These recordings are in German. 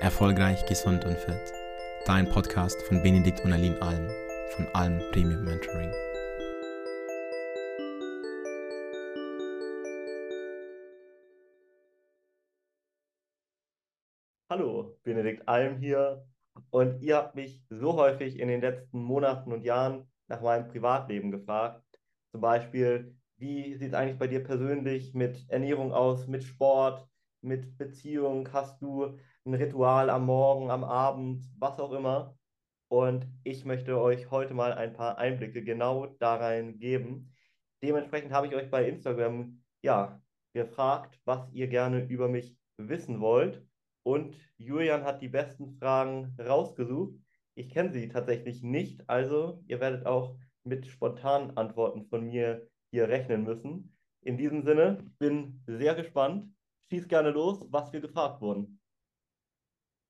Erfolgreich, gesund und fit. Dein Podcast von Benedikt und Aline Alm von Alm Premium Mentoring. Hallo, Benedikt Alm hier. Und ihr habt mich so häufig in den letzten Monaten und Jahren nach meinem Privatleben gefragt. Zum Beispiel, wie sieht es eigentlich bei dir persönlich mit Ernährung aus, mit Sport, mit Beziehung? Hast du ein Ritual am Morgen, am Abend, was auch immer? Und ich möchte euch heute mal ein paar Einblicke genau darein geben. Dementsprechend habe ich euch bei Instagram ja gefragt, was ihr gerne über mich wissen wollt. Und Julian hat die besten Fragen rausgesucht. Ich kenne sie tatsächlich nicht, also ihr werdet auch mit spontanen Antworten von mir hier rechnen müssen. In diesem Sinne, bin sehr gespannt. Schieß gerne los, was wir gefragt wurden.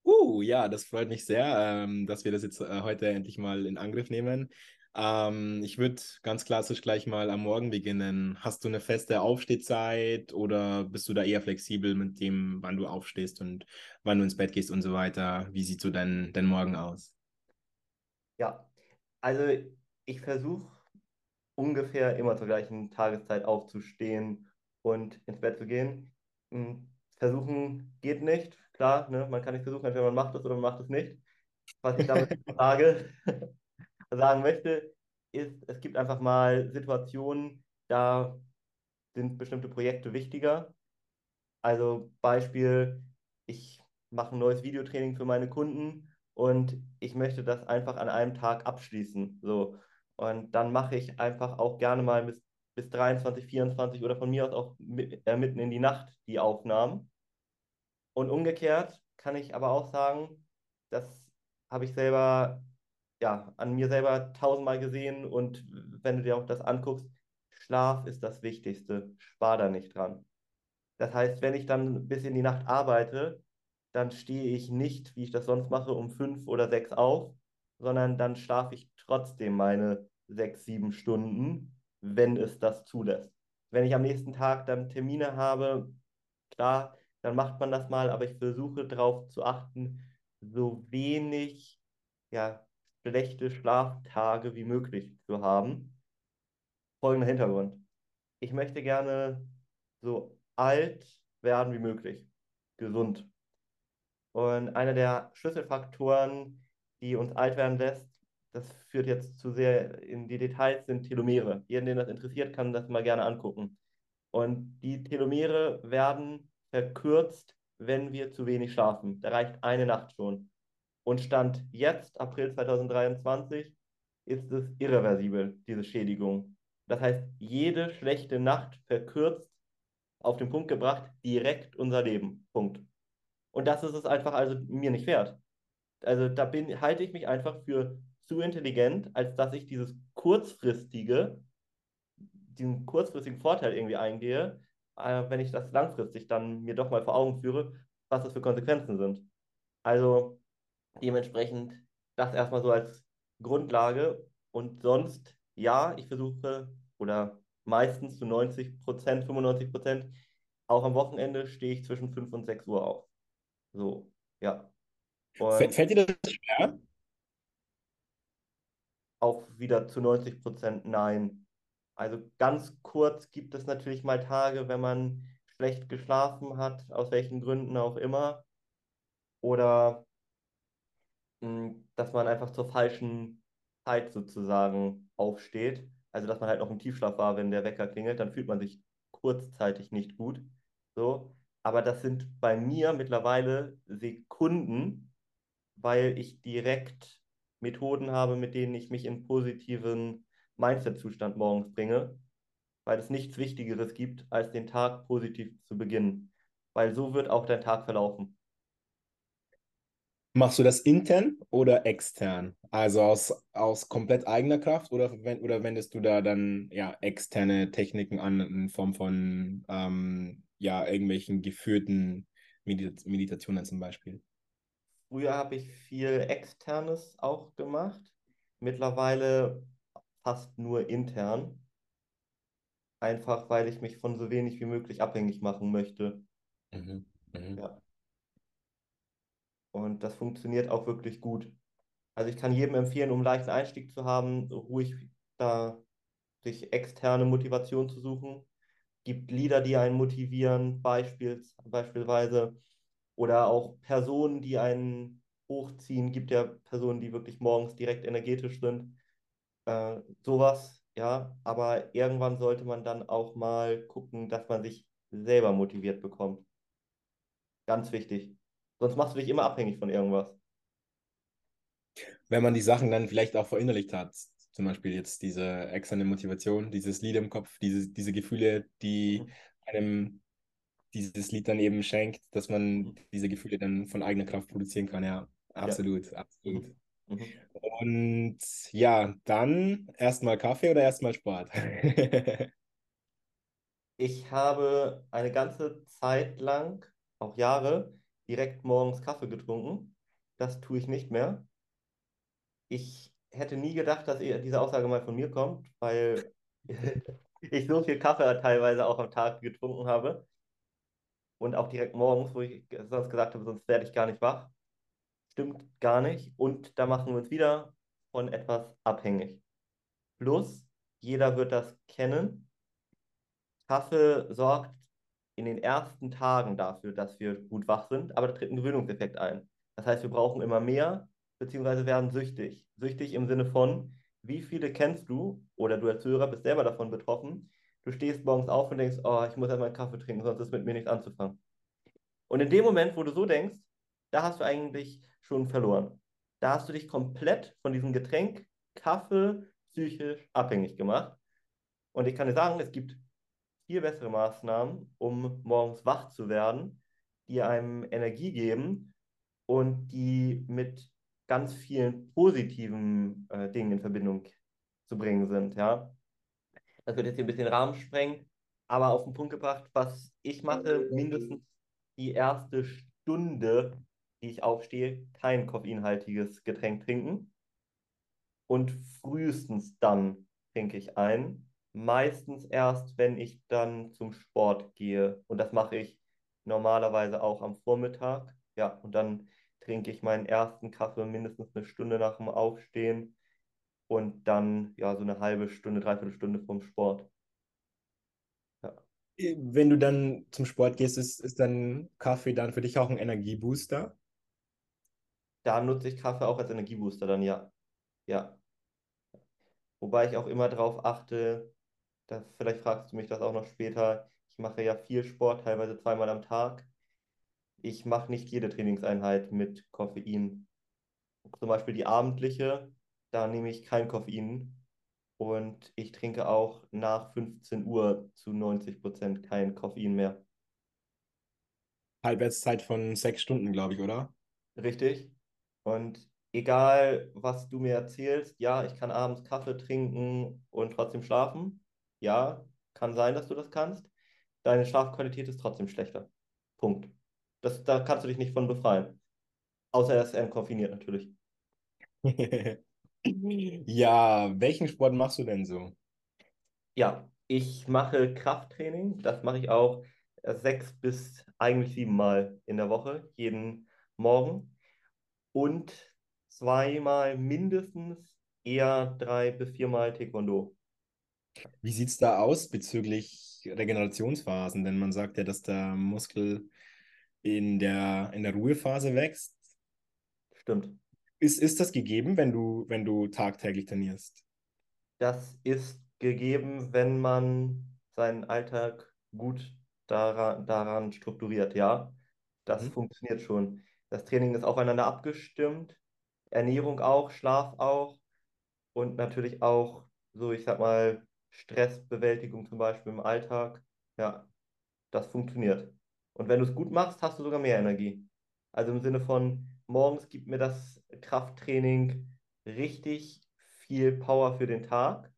Uh, ja, das freut mich sehr, ähm, dass wir das jetzt äh, heute endlich mal in Angriff nehmen. Ähm, ich würde ganz klassisch gleich mal am Morgen beginnen. Hast du eine feste Aufstehzeit oder bist du da eher flexibel mit dem, wann du aufstehst und wann du ins Bett gehst und so weiter? Wie sieht so dein, dein Morgen aus? Ja, also ich versuche ungefähr immer zur gleichen Tageszeit aufzustehen und ins Bett zu gehen. Hm, versuchen geht nicht, klar, ne? man kann nicht versuchen, entweder man macht es oder man macht es nicht. Was ich damit sage, sagen möchte, ist, es gibt einfach mal Situationen, da sind bestimmte Projekte wichtiger. Also Beispiel, ich mache ein neues Videotraining für meine Kunden und ich möchte das einfach an einem Tag abschließen. So. Und dann mache ich einfach auch gerne mal bis, bis 23, 24 oder von mir aus auch mit, äh, mitten in die Nacht die Aufnahmen. Und umgekehrt kann ich aber auch sagen, das habe ich selber ja, an mir selber tausendmal gesehen und wenn du dir auch das anguckst, Schlaf ist das Wichtigste. Spar da nicht dran. Das heißt, wenn ich dann bis in die Nacht arbeite, dann stehe ich nicht, wie ich das sonst mache, um fünf oder sechs auf, sondern dann schlafe ich trotzdem meine sechs, sieben Stunden, wenn es das zulässt. Wenn ich am nächsten Tag dann Termine habe, klar, dann macht man das mal, aber ich versuche darauf zu achten, so wenig ja, schlechte Schlaftage wie möglich zu haben. Folgender Hintergrund. Ich möchte gerne so alt werden wie möglich, gesund. Und einer der Schlüsselfaktoren, die uns alt werden lässt, das führt jetzt zu sehr in die Details, sind Telomere. Jeden, den das interessiert, kann das mal gerne angucken. Und die Telomere werden verkürzt, wenn wir zu wenig schlafen. Da reicht eine Nacht schon. Und Stand jetzt, April 2023, ist es irreversibel, diese Schädigung. Das heißt, jede schlechte Nacht verkürzt, auf den Punkt gebracht, direkt unser Leben. Punkt. Und das ist es einfach also mir nicht wert. Also da bin, halte ich mich einfach für zu intelligent, als dass ich dieses kurzfristige, diesen kurzfristigen Vorteil irgendwie eingehe, äh, wenn ich das langfristig dann mir doch mal vor Augen führe, was das für Konsequenzen sind. Also Dementsprechend das erstmal so als Grundlage. Und sonst, ja, ich versuche oder meistens zu 90 Prozent, 95 Prozent, auch am Wochenende stehe ich zwischen 5 und 6 Uhr auf. So, ja. Und Fällt dir das schwer? Auch wieder zu 90 Prozent nein. Also ganz kurz gibt es natürlich mal Tage, wenn man schlecht geschlafen hat, aus welchen Gründen auch immer. Oder dass man einfach zur falschen Zeit sozusagen aufsteht. Also dass man halt noch im Tiefschlaf war, wenn der Wecker klingelt, dann fühlt man sich kurzzeitig nicht gut. So. Aber das sind bei mir mittlerweile Sekunden, weil ich direkt Methoden habe, mit denen ich mich in positiven Mindset-Zustand morgens bringe, weil es nichts Wichtigeres gibt, als den Tag positiv zu beginnen. Weil so wird auch dein Tag verlaufen. Machst du das intern oder extern? Also aus, aus komplett eigener Kraft oder, oder wendest du da dann ja externe Techniken an in Form von ähm, ja irgendwelchen geführten Medit Meditationen zum Beispiel? Früher habe ich viel externes auch gemacht, mittlerweile fast nur intern. Einfach weil ich mich von so wenig wie möglich abhängig machen möchte. Mhm. Mhm. Ja. Und das funktioniert auch wirklich gut. Also ich kann jedem empfehlen, um einen leichten Einstieg zu haben, ruhig da sich externe Motivation zu suchen. Gibt Lieder, die einen motivieren, beispiels, beispielsweise. Oder auch Personen, die einen hochziehen. Gibt ja Personen, die wirklich morgens direkt energetisch sind. Äh, sowas, ja. Aber irgendwann sollte man dann auch mal gucken, dass man sich selber motiviert bekommt. Ganz wichtig. Sonst machst du dich immer abhängig von irgendwas. Wenn man die Sachen dann vielleicht auch verinnerlicht hat, zum Beispiel jetzt diese externe Motivation, dieses Lied im Kopf, diese, diese Gefühle, die mhm. einem dieses Lied dann eben schenkt, dass man mhm. diese Gefühle dann von eigener Kraft produzieren kann. Ja, absolut, ja. absolut. Mhm. Und ja, dann erstmal Kaffee oder erstmal Sport? ich habe eine ganze Zeit lang, auch Jahre, direkt morgens Kaffee getrunken. Das tue ich nicht mehr. Ich hätte nie gedacht, dass diese Aussage mal von mir kommt, weil ich so viel Kaffee teilweise auch am Tag getrunken habe. Und auch direkt morgens, wo ich sonst gesagt habe, sonst werde ich gar nicht wach. Stimmt gar nicht. Und da machen wir uns wieder von etwas abhängig. Plus, jeder wird das kennen. Kaffee sorgt in den ersten Tagen dafür, dass wir gut wach sind, aber da tritt ein Gewöhnungseffekt ein. Das heißt, wir brauchen immer mehr, beziehungsweise werden süchtig. Süchtig im Sinne von, wie viele kennst du oder du als Hörer bist selber davon betroffen, du stehst morgens auf und denkst, oh, ich muss erstmal einen Kaffee trinken, sonst ist mit mir nichts anzufangen. Und in dem Moment, wo du so denkst, da hast du eigentlich schon verloren. Da hast du dich komplett von diesem Getränk Kaffee psychisch abhängig gemacht. Und ich kann dir sagen, es gibt viel bessere Maßnahmen, um morgens wach zu werden, die einem Energie geben und die mit ganz vielen positiven äh, Dingen in Verbindung zu bringen sind. Ja? Das wird jetzt hier ein bisschen Rahmen sprengen, aber auf den Punkt gebracht, was ich mache, mindestens die erste Stunde, die ich aufstehe, kein koffeinhaltiges Getränk trinken. Und frühestens dann trinke ich ein. Meistens erst, wenn ich dann zum Sport gehe. Und das mache ich normalerweise auch am Vormittag. Ja, und dann trinke ich meinen ersten Kaffee mindestens eine Stunde nach dem Aufstehen und dann ja so eine halbe Stunde, dreiviertel Stunde vom Sport. Ja. Wenn du dann zum Sport gehst, ist, ist dann Kaffee dann für dich auch ein Energiebooster? Da nutze ich Kaffee auch als Energiebooster dann, ja. Ja. Wobei ich auch immer darauf achte, dass, vielleicht fragst du mich das auch noch später, ich mache ja viel Sport, teilweise zweimal am Tag ich mache nicht jede Trainingseinheit mit Koffein. Zum Beispiel die abendliche, da nehme ich kein Koffein. Und ich trinke auch nach 15 Uhr zu 90 Prozent kein Koffein mehr. Halbwertszeit von sechs Stunden, glaube ich, oder? Richtig. Und egal, was du mir erzählst, ja, ich kann abends Kaffee trinken und trotzdem schlafen. Ja, kann sein, dass du das kannst. Deine Schlafqualität ist trotzdem schlechter. Punkt. Das, da kannst du dich nicht von befreien. Außer er ist entkoffiniert natürlich. ja, welchen Sport machst du denn so? Ja, ich mache Krafttraining. Das mache ich auch sechs bis eigentlich sieben Mal in der Woche, jeden Morgen. Und zweimal mindestens, eher drei bis viermal Taekwondo. Wie sieht es da aus bezüglich Regenerationsphasen? Denn man sagt ja, dass der Muskel in der, in der Ruhephase wächst. Stimmt. Ist, ist das gegeben, wenn du, wenn du tagtäglich trainierst? Das ist gegeben, wenn man seinen Alltag gut daran, daran strukturiert, ja. Das mhm. funktioniert schon. Das Training ist aufeinander abgestimmt, Ernährung auch, Schlaf auch und natürlich auch so, ich sag mal, Stressbewältigung zum Beispiel im Alltag. Ja, das funktioniert. Und wenn du es gut machst, hast du sogar mehr Energie. Also im Sinne von, morgens gibt mir das Krafttraining richtig viel Power für den Tag.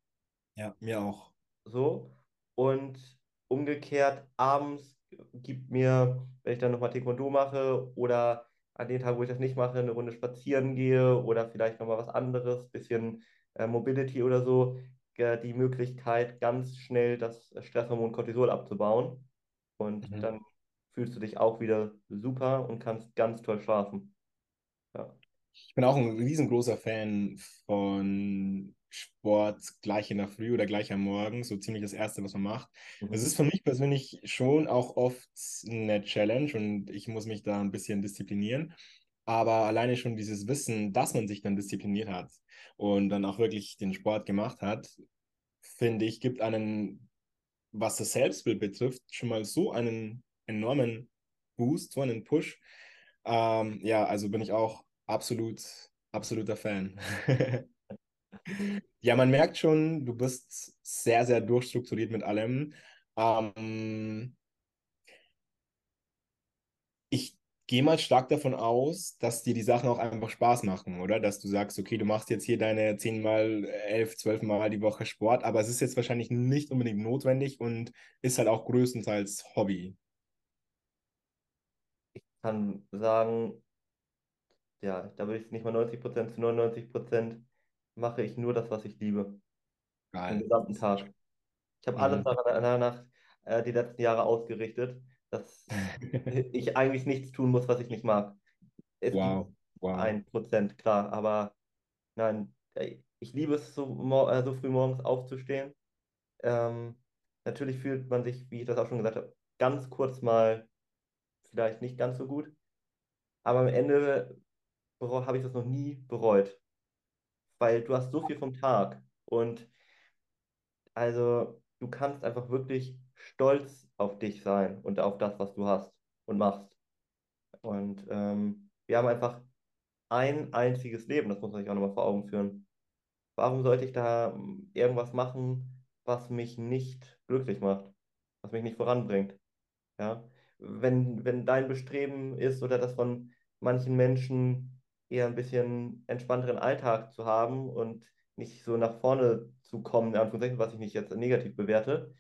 Ja, mir auch. So. Und umgekehrt, abends gibt mir, wenn ich dann nochmal Taekwondo mache oder an den Tagen, wo ich das nicht mache, eine Runde spazieren gehe oder vielleicht nochmal was anderes, bisschen äh, Mobility oder so, äh, die Möglichkeit, ganz schnell das Stresshormon Cortisol abzubauen. Und mhm. dann fühlst du dich auch wieder super und kannst ganz toll schlafen. Ich bin auch ein riesengroßer Fan von Sport gleich in der Früh oder gleich am Morgen, so ziemlich das Erste, was man macht. Mhm. Es ist für mich persönlich schon auch oft eine Challenge und ich muss mich da ein bisschen disziplinieren. Aber alleine schon dieses Wissen, dass man sich dann diszipliniert hat und dann auch wirklich den Sport gemacht hat, finde ich, gibt einen, was das Selbstbild betrifft, schon mal so einen enormen Boost, so einen Push. Ähm, ja, also bin ich auch absolut, absoluter Fan. ja, man merkt schon, du bist sehr, sehr durchstrukturiert mit allem. Ähm, ich gehe mal stark davon aus, dass dir die Sachen auch einfach Spaß machen, oder? Dass du sagst, okay, du machst jetzt hier deine 10 mal, 11, 12 Mal die Woche Sport, aber es ist jetzt wahrscheinlich nicht unbedingt notwendig und ist halt auch größtenteils Hobby. Ich kann sagen, ja, da würde ich nicht mal 90 Prozent zu 99 Prozent mache ich nur das, was ich liebe. Den Geil. gesamten Tag. Ich habe alles Mhm. danach äh, die letzten Jahre ausgerichtet, dass ich eigentlich nichts tun muss, was ich nicht mag. Es Wow, wow. ein Prozent, klar, aber nein, ich liebe es, so, äh, so früh morgens aufzustehen. Ähm, natürlich fühlt man sich, wie ich das auch schon gesagt habe, ganz kurz mal vielleicht nicht ganz so gut, aber am Ende habe ich das noch nie bereut, weil du hast so viel vom Tag und also du kannst einfach wirklich stolz auf dich sein und auf das, was du hast und machst. Und ähm, wir haben einfach ein einziges Leben, das muss man sich auch nochmal vor Augen führen. Warum sollte ich da ähm, irgendwas machen, was mich nicht glücklich macht, was mich nicht voranbringt? Ja? Wenn, wenn dein Bestreben ist oder das von manchen Menschen eher ein bisschen entspannteren Alltag zu haben und nicht so nach vorne zu kommen, in Anführungszeichen, was ich nicht jetzt negativ bewerte,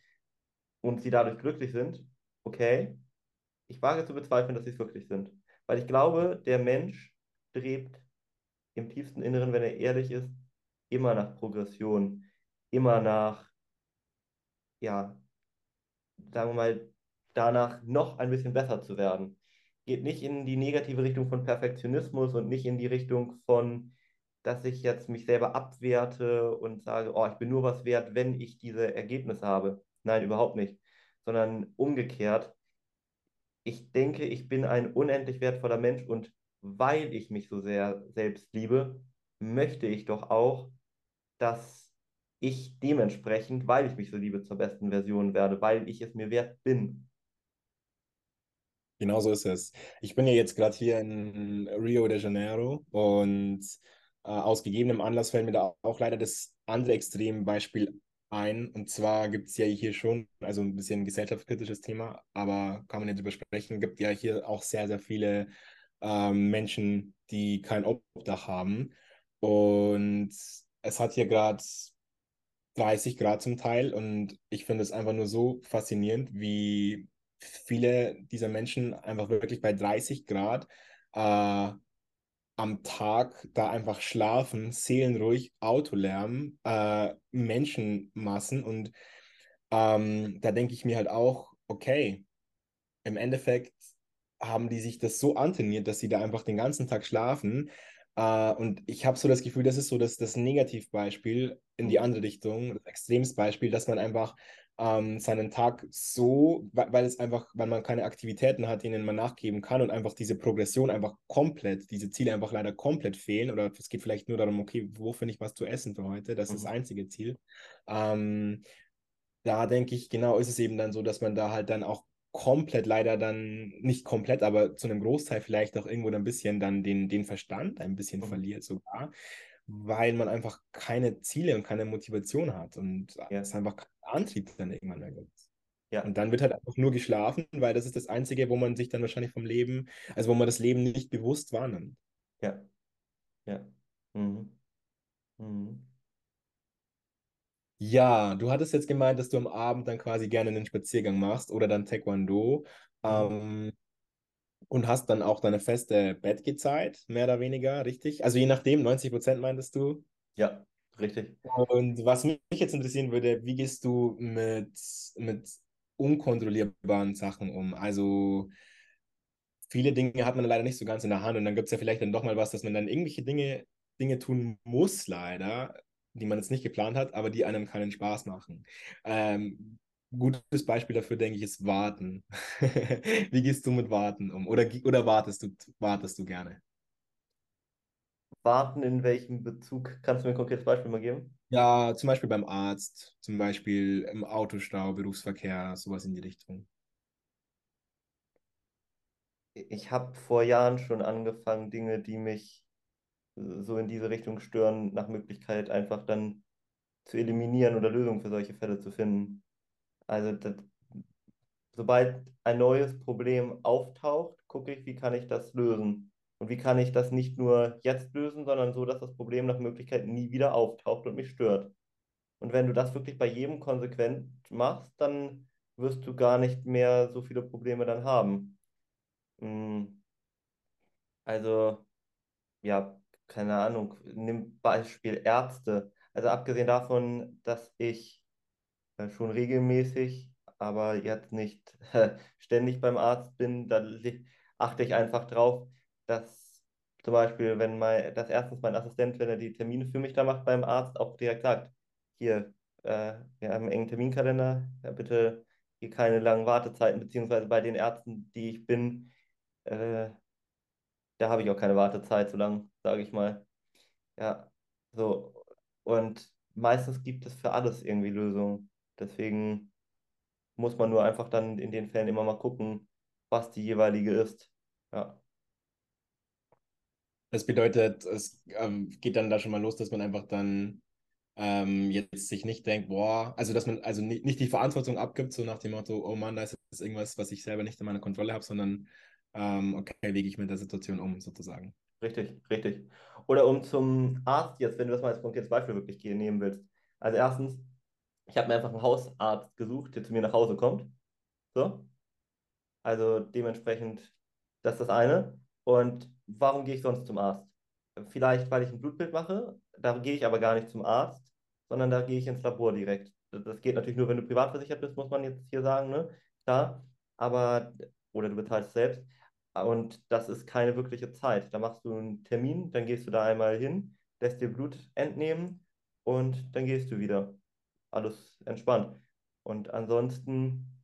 und sie dadurch glücklich sind, okay, ich wage zu bezweifeln, dass sie es wirklich sind. Weil ich glaube, der Mensch strebt im tiefsten Inneren, wenn er ehrlich ist, immer nach Progression, immer nach, ja, sagen wir mal, danach noch ein bisschen besser zu werden. Geht nicht in die negative Richtung von Perfektionismus und nicht in die Richtung von, dass ich jetzt mich selber abwerte und sage, oh, ich bin nur was wert, wenn ich diese Ergebnisse habe. Nein, überhaupt nicht. Sondern umgekehrt, ich denke, ich bin ein unendlich wertvoller Mensch und weil ich mich so sehr selbst liebe, möchte ich doch auch, dass ich dementsprechend, weil ich mich so liebe, zur besten Version werde, weil ich es mir wert bin. Genau so ist es. Ich bin ja jetzt gerade hier in Rio de Janeiro und äh, aus gegebenem Anlass fällt mir da auch leider das andere Extrembeispiel ein. Und zwar gibt es ja hier schon, also ein bisschen gesellschaftskritisches Thema, aber kann man nicht drüber sprechen, gibt ja hier auch sehr, sehr viele ähm, Menschen, die kein Obdach haben. Und es hat hier gerade 30 Grad zum Teil und ich finde es einfach nur so faszinierend, wie viele dieser Menschen einfach wirklich bei 30 Grad äh, am Tag da einfach schlafen, seelenruhig, Autolärm, äh, Menschenmassen und ähm, da denke ich mir halt auch, okay, im Endeffekt haben die sich das so antrainiert, dass sie da einfach den ganzen Tag schlafen. Äh, und ich habe so das Gefühl, das ist so das, das Negativbeispiel in die andere Richtung, das Extremsbeispiel, dass man einfach ähm, seinen Tag so, weil, es einfach, weil man keine Aktivitäten hat, denen man nachgeben kann und einfach diese Progression einfach komplett, diese Ziele einfach leider komplett fehlen. Oder es geht vielleicht nur darum, okay, wo finde ich was zu essen für heute? Das ist das Mhm. einzige Ziel. Ähm, da denke ich, genau ist es eben dann so, dass man da halt dann auch komplett leider dann, nicht komplett, aber zu einem Großteil vielleicht auch irgendwo ein bisschen dann den, den Verstand ein bisschen Mhm. verliert sogar, weil man einfach keine Ziele und keine Motivation hat und Ja, es einfach keinen Antrieb dann irgendwann mehr gibt. ja, Und dann wird halt einfach nur geschlafen, weil das ist das Einzige, wo man sich dann wahrscheinlich vom Leben, also wo man das Leben nicht bewusst wahrnimmt. ja, ja. Mhm. Mhm. Ja, du hattest jetzt gemeint, dass du am Abend dann quasi gerne einen Spaziergang machst oder dann Taekwondo. Mhm. Ähm, und hast dann auch deine feste Bettgehzeit, mehr oder weniger, richtig? Also je nachdem, 90 Prozent meintest du. Ja, richtig. Und was mich jetzt interessieren würde, wie gehst du mit, mit unkontrollierbaren Sachen um? Also viele Dinge hat man leider nicht so ganz in der Hand und dann gibt es ja vielleicht dann doch mal was, dass man dann irgendwelche Dinge, Dinge tun muss, leider, die man jetzt nicht geplant hat, aber die einem keinen Spaß machen. Ähm, gutes Beispiel dafür, denke ich, ist Warten. Wie gehst du mit Warten um? Oder, oder wartest, du, wartest du gerne? Warten in welchem Bezug? Kannst du mir ein konkretes Beispiel mal geben? Ja, zum Beispiel beim Arzt, zum Beispiel im Autostau, Berufsverkehr, sowas in die Richtung. Ich habe vor Jahren schon angefangen, Dinge, die mich so in diese Richtung stören, nach Möglichkeit einfach dann zu eliminieren oder Lösungen für solche Fälle zu finden. Also das, sobald ein neues Problem auftaucht, gucke ich, wie kann ich das lösen. Und wie kann ich das nicht nur jetzt lösen, sondern so, dass das Problem nach Möglichkeit nie wieder auftaucht und mich stört. Und wenn du das wirklich bei jedem konsequent machst, dann wirst du gar nicht mehr so viele Probleme dann haben. Hm. Also, ja, keine Ahnung, nimm Beispiel Ärzte. Also abgesehen davon, dass ich schon regelmäßig, aber jetzt nicht ständig beim Arzt bin, da achte ich einfach drauf, dass zum Beispiel, wenn mein, dass erstens mein Assistent, wenn er die Termine für mich da macht beim Arzt, auch direkt sagt, hier, äh, wir haben einen engen Terminkalender, ja, bitte hier keine langen Wartezeiten, beziehungsweise bei den Ärzten, die ich bin, äh, da habe ich auch keine Wartezeit so lang, sage ich mal. Ja, so. Und meistens gibt es für alles irgendwie Lösungen. Deswegen muss man nur einfach dann in den Fällen immer mal gucken, was die jeweilige ist. Ja. Das bedeutet, es ähm, geht dann da schon mal los, dass man einfach dann ähm, jetzt sich nicht denkt, boah, also dass man also nicht, nicht die Verantwortung abgibt, so nach dem Motto, oh Mann, da ist jetzt irgendwas, was ich selber nicht in meiner Kontrolle habe, sondern ähm, okay, wie gehe ich mit der Situation um, sozusagen. Richtig, richtig. Oder um zum Arzt jetzt, wenn du das mal als konkretes Beispiel wirklich nehmen willst. Also erstens, ich habe mir einfach einen Hausarzt gesucht, der zu mir nach Hause kommt. So. Also dementsprechend, das ist das eine. Und warum gehe ich sonst zum Arzt? Vielleicht, weil ich ein Blutbild mache, da gehe ich aber gar nicht zum Arzt, sondern da gehe ich ins Labor direkt. Das geht natürlich nur, wenn du privat versichert bist, muss man jetzt hier sagen, ne? Klar. Aber, oder du bezahlst es selbst. Und das ist keine wirkliche Zeit. Da machst du einen Termin, dann gehst du da einmal hin, lässt dir Blut entnehmen und dann gehst du wieder. Alles entspannt. Und ansonsten,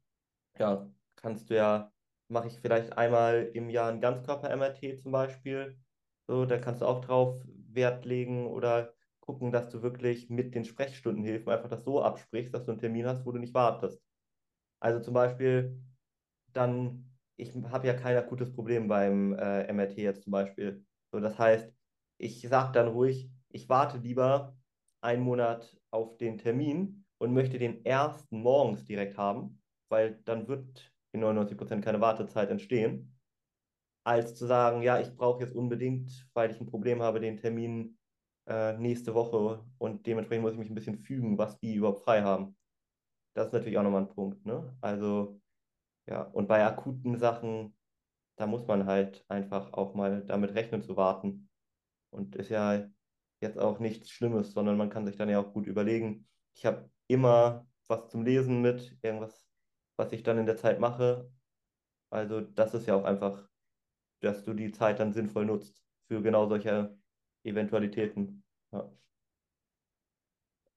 ja, kannst du ja, mache ich vielleicht einmal im Jahr ein Ganzkörper-MRT zum Beispiel. So, da kannst du auch drauf Wert legen oder gucken, dass du wirklich mit den Sprechstundenhilfen einfach das so absprichst, dass du einen Termin hast, wo du nicht wartest. Also zum Beispiel dann ich habe ja kein akutes Problem beim äh, MRT jetzt zum Beispiel. So, das heißt, ich sage dann ruhig, ich warte lieber einen Monat auf den Termin und möchte den ersten morgens direkt haben, weil dann wird in 99% keine Wartezeit entstehen, als zu sagen, ja, ich brauche jetzt unbedingt, weil ich ein Problem habe, den Termin äh, nächste Woche und dementsprechend muss ich mich ein bisschen fügen, was die überhaupt frei haben. Das ist natürlich auch nochmal ein Punkt. Ne? Also ja, und bei akuten Sachen, da muss man halt einfach auch mal damit rechnen zu warten. Und ist ja jetzt auch nichts Schlimmes, sondern man kann sich dann ja auch gut überlegen. Ich habe immer was zum Lesen mit, irgendwas, was ich dann in der Zeit mache. Also das ist ja auch einfach, dass du die Zeit dann sinnvoll nutzt für genau solche Eventualitäten. Ja.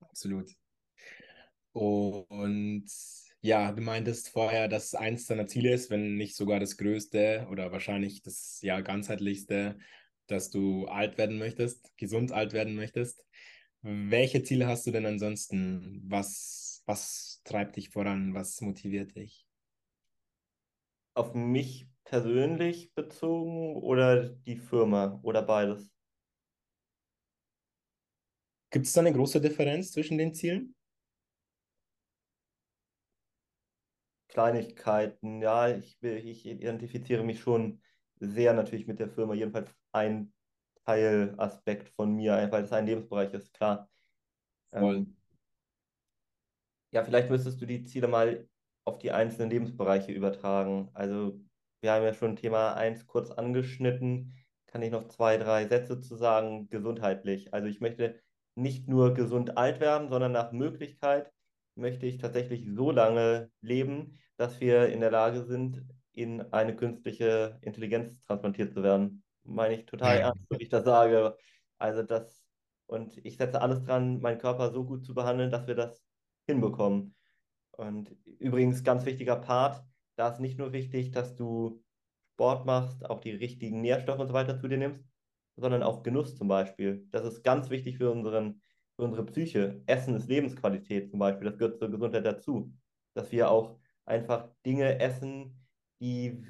Absolut. Und ja, du meintest vorher, dass eins deiner Ziele ist, wenn nicht sogar das größte oder wahrscheinlich das ja ganzheitlichste, dass du alt werden möchtest, gesund alt werden möchtest. Welche Ziele hast du denn ansonsten? Was, was treibt dich voran? Was motiviert dich? Auf mich persönlich bezogen oder die Firma oder beides? Gibt es da eine große Differenz zwischen den Zielen? Kleinigkeiten, ja, ich, ich identifiziere mich schon sehr natürlich mit der Firma, jedenfalls ein Teilaspekt von mir, weil es ein Lebensbereich ist, klar. Ähm, ja, vielleicht müsstest du die Ziele mal auf die einzelnen Lebensbereiche übertragen. Also wir haben ja schon Thema 1 kurz angeschnitten. Kann ich noch zwei, drei Sätze zu sagen, gesundheitlich. Also ich möchte nicht nur gesund alt werden, sondern nach Möglichkeit möchte ich tatsächlich so lange leben, dass wir in der Lage sind, in eine künstliche Intelligenz transplantiert zu werden. Meine ich total ernst, wenn ich das sage. Also das, und ich setze alles dran, meinen Körper so gut zu behandeln, dass wir das hinbekommen. Und übrigens, ganz wichtiger Part, da ist nicht nur wichtig, dass du Sport machst, auch die richtigen Nährstoffe und so weiter zu dir nimmst, sondern auch Genuss zum Beispiel. Das ist ganz wichtig für, unseren, für unsere Psyche. Essen ist Lebensqualität zum Beispiel, das gehört zur Gesundheit dazu. Dass wir auch einfach Dinge essen, die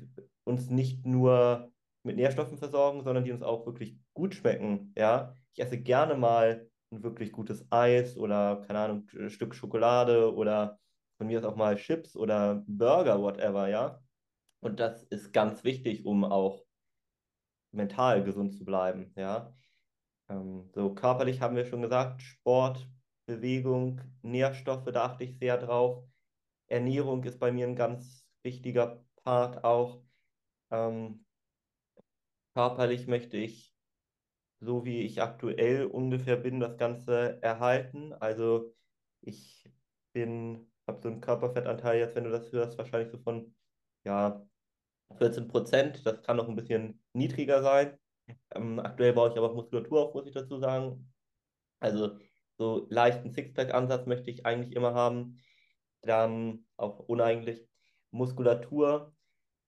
uns nicht nur mit Nährstoffen versorgen, sondern die uns auch wirklich gut schmecken. Ja, ich esse gerne mal ein wirklich gutes Eis oder keine Ahnung, ein Stück Schokolade oder von mir ist auch mal Chips oder Burger, whatever, ja. Und das ist ganz wichtig, um auch mental gesund zu bleiben, ja. Ähm, so körperlich haben wir schon gesagt, Sport, Bewegung, Nährstoffe, da achte ich sehr drauf. Ernährung ist bei mir ein ganz wichtiger Part auch. Ähm, körperlich möchte ich, so wie ich aktuell ungefähr bin, das Ganze erhalten. Also ich bin, habe so einen Körperfettanteil jetzt, wenn du das hörst, wahrscheinlich so von ja, 14 Prozent. Das kann noch ein bisschen niedriger sein. Ähm, aktuell baue ich aber Muskulatur auf, muss ich dazu sagen. Also so leichten Sixpack-Ansatz möchte ich eigentlich immer haben. Dann auch uneigentlich. Muskulatur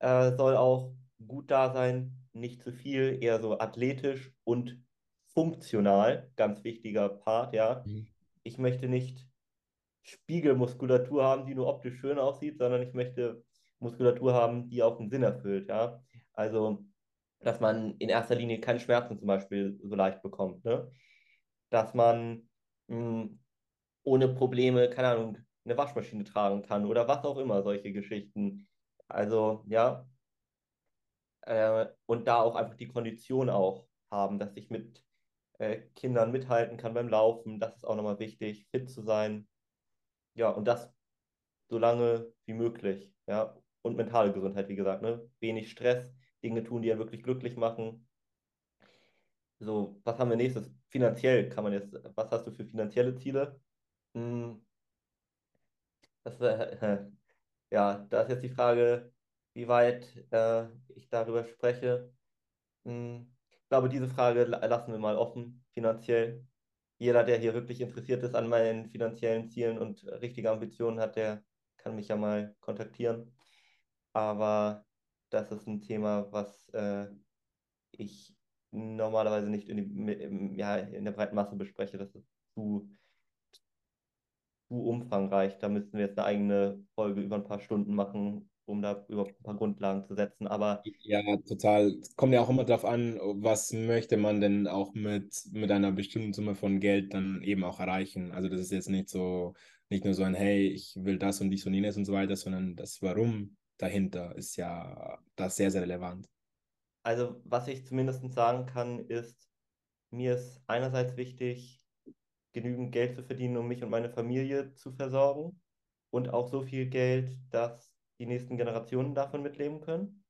äh, soll auch gut da sein, nicht zu viel, eher so athletisch und funktional, ganz wichtiger Part, ja. Mhm. Ich möchte nicht Spiegelmuskulatur haben, die nur optisch schön aussieht, sondern ich möchte Muskulatur haben, die auch einen Sinn erfüllt, ja. Also, dass man in erster Linie keine Schmerzen zum Beispiel so leicht bekommt, ne? Dass man mh, hm, ohne Probleme, keine Ahnung, eine Waschmaschine tragen kann oder was auch immer, solche Geschichten. Also, ja. Äh, und da auch einfach die Kondition auch haben, dass ich mit äh, Kindern mithalten kann beim Laufen. Das ist auch nochmal wichtig, fit zu sein. Ja, und das so lange wie möglich. Ja, und mentale Gesundheit, wie gesagt, ne? Wenig Stress, Dinge tun, die ja wirklich glücklich machen. So, was haben wir nächstes? Finanziell kann man jetzt, was hast du für finanzielle Ziele? Hm, das, äh, ja, da ist jetzt die Frage, wie weit äh, ich darüber spreche. Hm, ich glaube, diese Frage lassen wir mal offen, finanziell. Jeder, der hier wirklich interessiert ist an meinen finanziellen Zielen und richtige Ambitionen hat, der kann mich ja mal kontaktieren. Aber das ist ein Thema, was äh, ich normalerweise nicht in, die, ja, in der breiten Masse bespreche. Das ist zu, zu umfangreich. Da müssten wir jetzt eine eigene Folge über ein paar Stunden machen, um da überhaupt ein paar Grundlagen zu setzen. Aber ja, total. Es kommt ja auch immer darauf an, was möchte man denn auch mit, mit einer bestimmten Summe von Geld dann eben auch erreichen. Also das ist jetzt nicht so, nicht nur so ein, hey, ich will das und dies und jenes und so weiter, sondern das Warum dahinter ist ja das sehr, sehr relevant. Also was ich zumindest sagen kann, ist, mir ist einerseits wichtig, genügend Geld zu verdienen, um mich und meine Familie zu versorgen und auch so viel Geld, dass die nächsten Generationen davon mitleben können.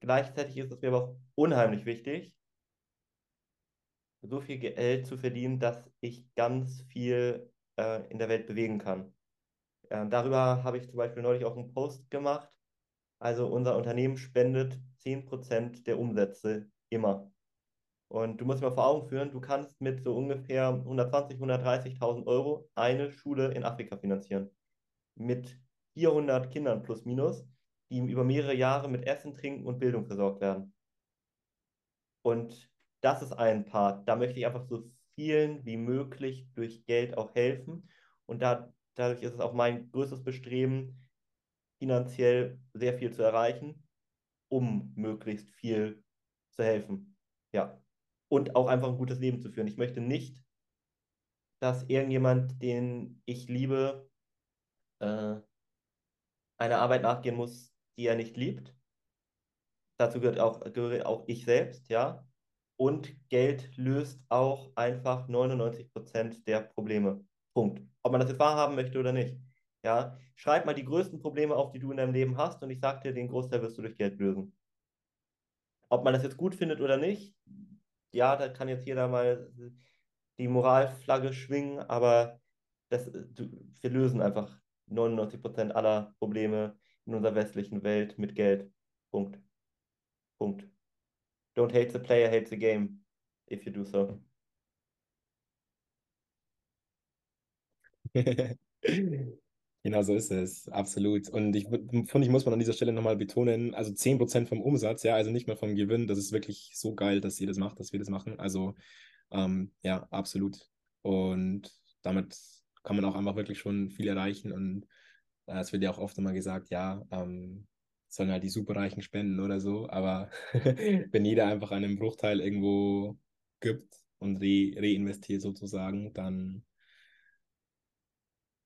Gleichzeitig ist es mir aber auch unheimlich wichtig, so viel Geld zu verdienen, dass ich ganz viel äh, in der Welt bewegen kann. Äh, darüber habe ich zum Beispiel neulich auch einen Post gemacht. Also unser Unternehmen spendet 10% der Umsätze immer. Und du musst dir mal vor Augen führen, du kannst mit so ungefähr 120.000, 130.000 Euro eine Schule in Afrika finanzieren. Mit 400 Kindern plus minus, die über mehrere Jahre mit Essen, Trinken und Bildung versorgt werden. Und das ist ein Part. Da möchte ich einfach so vielen wie möglich durch Geld auch helfen. Und da, dadurch ist es auch mein größtes Bestreben, finanziell sehr viel zu erreichen, um möglichst viel zu helfen. Ja. Und auch einfach ein gutes Leben zu führen. Ich möchte nicht, dass irgendjemand, den ich liebe, äh, einer Arbeit nachgehen muss, die er nicht liebt. Dazu gehört auch, gehöre auch ich selbst, ja. Und Geld löst auch einfach 99 Prozent der Probleme. Punkt. Ob man das jetzt wahrhaben möchte oder nicht. Ja, schreib mal die größten Probleme auf, die du in deinem Leben hast, und ich sag dir, den Großteil wirst du durch Geld lösen. Ob man das jetzt gut findet oder nicht, ja, da kann jetzt jeder mal die Moralflagge schwingen, aber das, wir lösen einfach 99% aller Probleme in unserer westlichen Welt mit Geld. Punkt. Punkt. Don't hate the player, hate the game, if you do so. Genau so ist es, absolut. Und ich finde, ich muss man an dieser Stelle nochmal betonen, also 10% vom Umsatz, ja, also nicht mal vom Gewinn, das ist wirklich so geil, dass ihr das macht, dass wir das machen. Also ähm, ja, absolut. Und damit kann man auch einfach wirklich schon viel erreichen. Und äh, es wird ja auch oft immer gesagt, ja, ähm, sollen halt die Superreichen spenden oder so. Aber wenn jeder einfach einen Bruchteil irgendwo gibt und re reinvestiert sozusagen, dann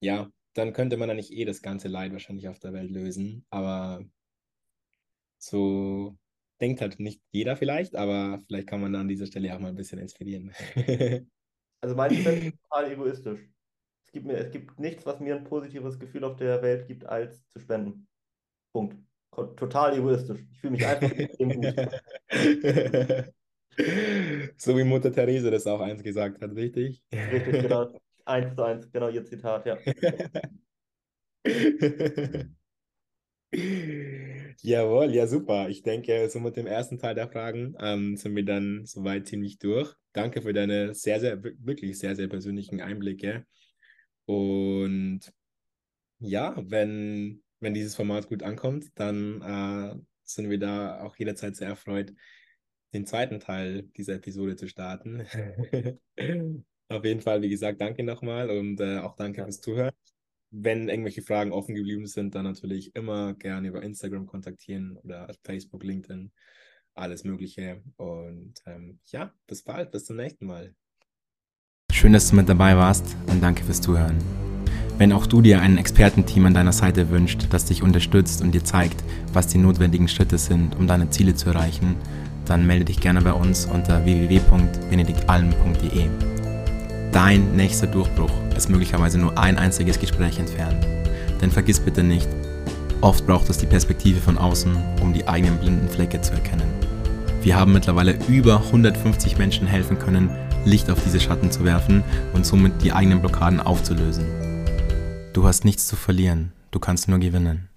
ja, dann könnte man ja nicht eh das ganze Leid wahrscheinlich auf der Welt lösen. Aber so denkt halt nicht jeder vielleicht, aber vielleicht kann man da an dieser Stelle auch mal ein bisschen inspirieren. also ist total egoistisch. Es gibt, mir, es gibt nichts, was mir ein positives Gefühl auf der Welt gibt, als zu spenden. Punkt. Total egoistisch. Ich fühle mich einfach. So wie Mutter Therese das auch eins gesagt hat, richtig? Richtig, genau. Eins zu eins, genau ihr Zitat, ja. Jawohl, ja super. Ich denke, so mit dem ersten Teil der Fragen ähm, sind wir dann soweit ziemlich durch. Danke für deine sehr, sehr, wirklich sehr, sehr persönlichen Einblicke. Und ja, wenn, wenn dieses Format gut ankommt, dann äh, sind wir da auch jederzeit sehr erfreut, den zweiten Teil dieser Episode zu starten. Auf jeden Fall, wie gesagt, danke nochmal und äh, auch danke fürs Zuhören. Wenn irgendwelche Fragen offen geblieben sind, dann natürlich immer gerne über Instagram kontaktieren oder Facebook, LinkedIn, alles Mögliche. Und ähm, ja, bis bald, bis zum nächsten Mal. Schön, dass du mit dabei warst und danke fürs Zuhören. Wenn auch du dir ein Expertenteam an deiner Seite wünscht, das dich unterstützt und dir zeigt, was die notwendigen Schritte sind, um deine Ziele zu erreichen, dann melde dich gerne bei uns unter www.benediktalm.de dein nächster Durchbruch ist möglicherweise nur ein einziges Gespräch entfernt. Denn vergiss bitte nicht, oft braucht es die Perspektive von außen, um die eigenen blinden Flecke zu erkennen. Wir haben mittlerweile über 150 Menschen helfen können, Licht auf diese Schatten zu werfen und somit die eigenen Blockaden aufzulösen. Du hast nichts zu verlieren, du kannst nur gewinnen.